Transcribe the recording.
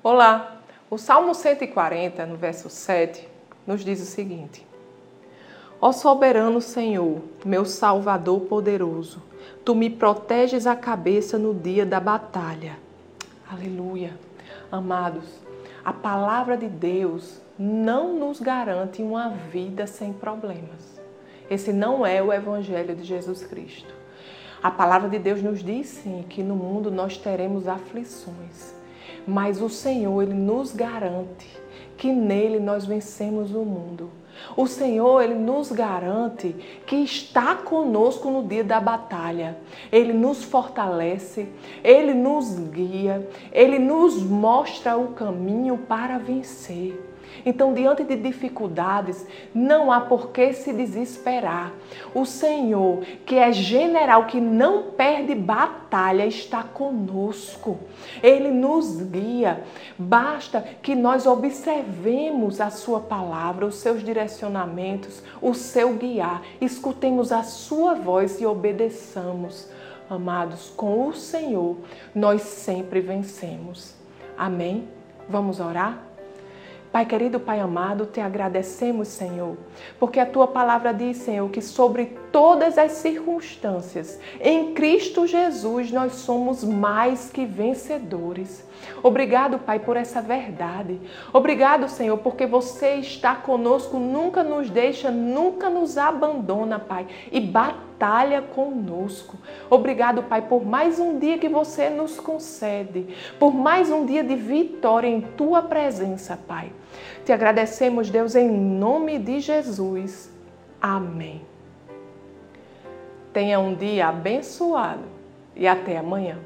Olá! O Salmo 140, no verso 7, nos diz o seguinte: Ó soberano Senhor, meu Salvador poderoso, tu me proteges a cabeça no dia da batalha. Aleluia! Amados, a palavra de Deus não nos garante uma vida sem problemas. Esse não é o evangelho de Jesus Cristo. A palavra de Deus nos diz sim que no mundo nós teremos aflições, mas o Senhor ele nos garante que nele nós vencemos o mundo. O Senhor, ele nos garante que está conosco no dia da batalha. Ele nos fortalece, ele nos guia, ele nos mostra o caminho para vencer. Então, diante de dificuldades, não há por que se desesperar. O Senhor, que é general, que não perde batalha, está conosco. Ele nos guia. Basta que nós observemos a Sua palavra, os seus direcionamentos, o seu guiar, escutemos a Sua voz e obedeçamos. Amados, com o Senhor nós sempre vencemos. Amém? Vamos orar? Pai querido, Pai amado, te agradecemos, Senhor, porque a tua palavra diz, Senhor, que sobre todas as circunstâncias, em Cristo Jesus, nós somos mais que vencedores. Obrigado, Pai, por essa verdade. Obrigado, Senhor, porque você está conosco, nunca nos deixa, nunca nos abandona, Pai, e batalha conosco. Obrigado, Pai, por mais um dia que você nos concede, por mais um dia de vitória em tua presença, Pai. Te agradecemos, Deus, em nome de Jesus. Amém. Tenha um dia abençoado e até amanhã.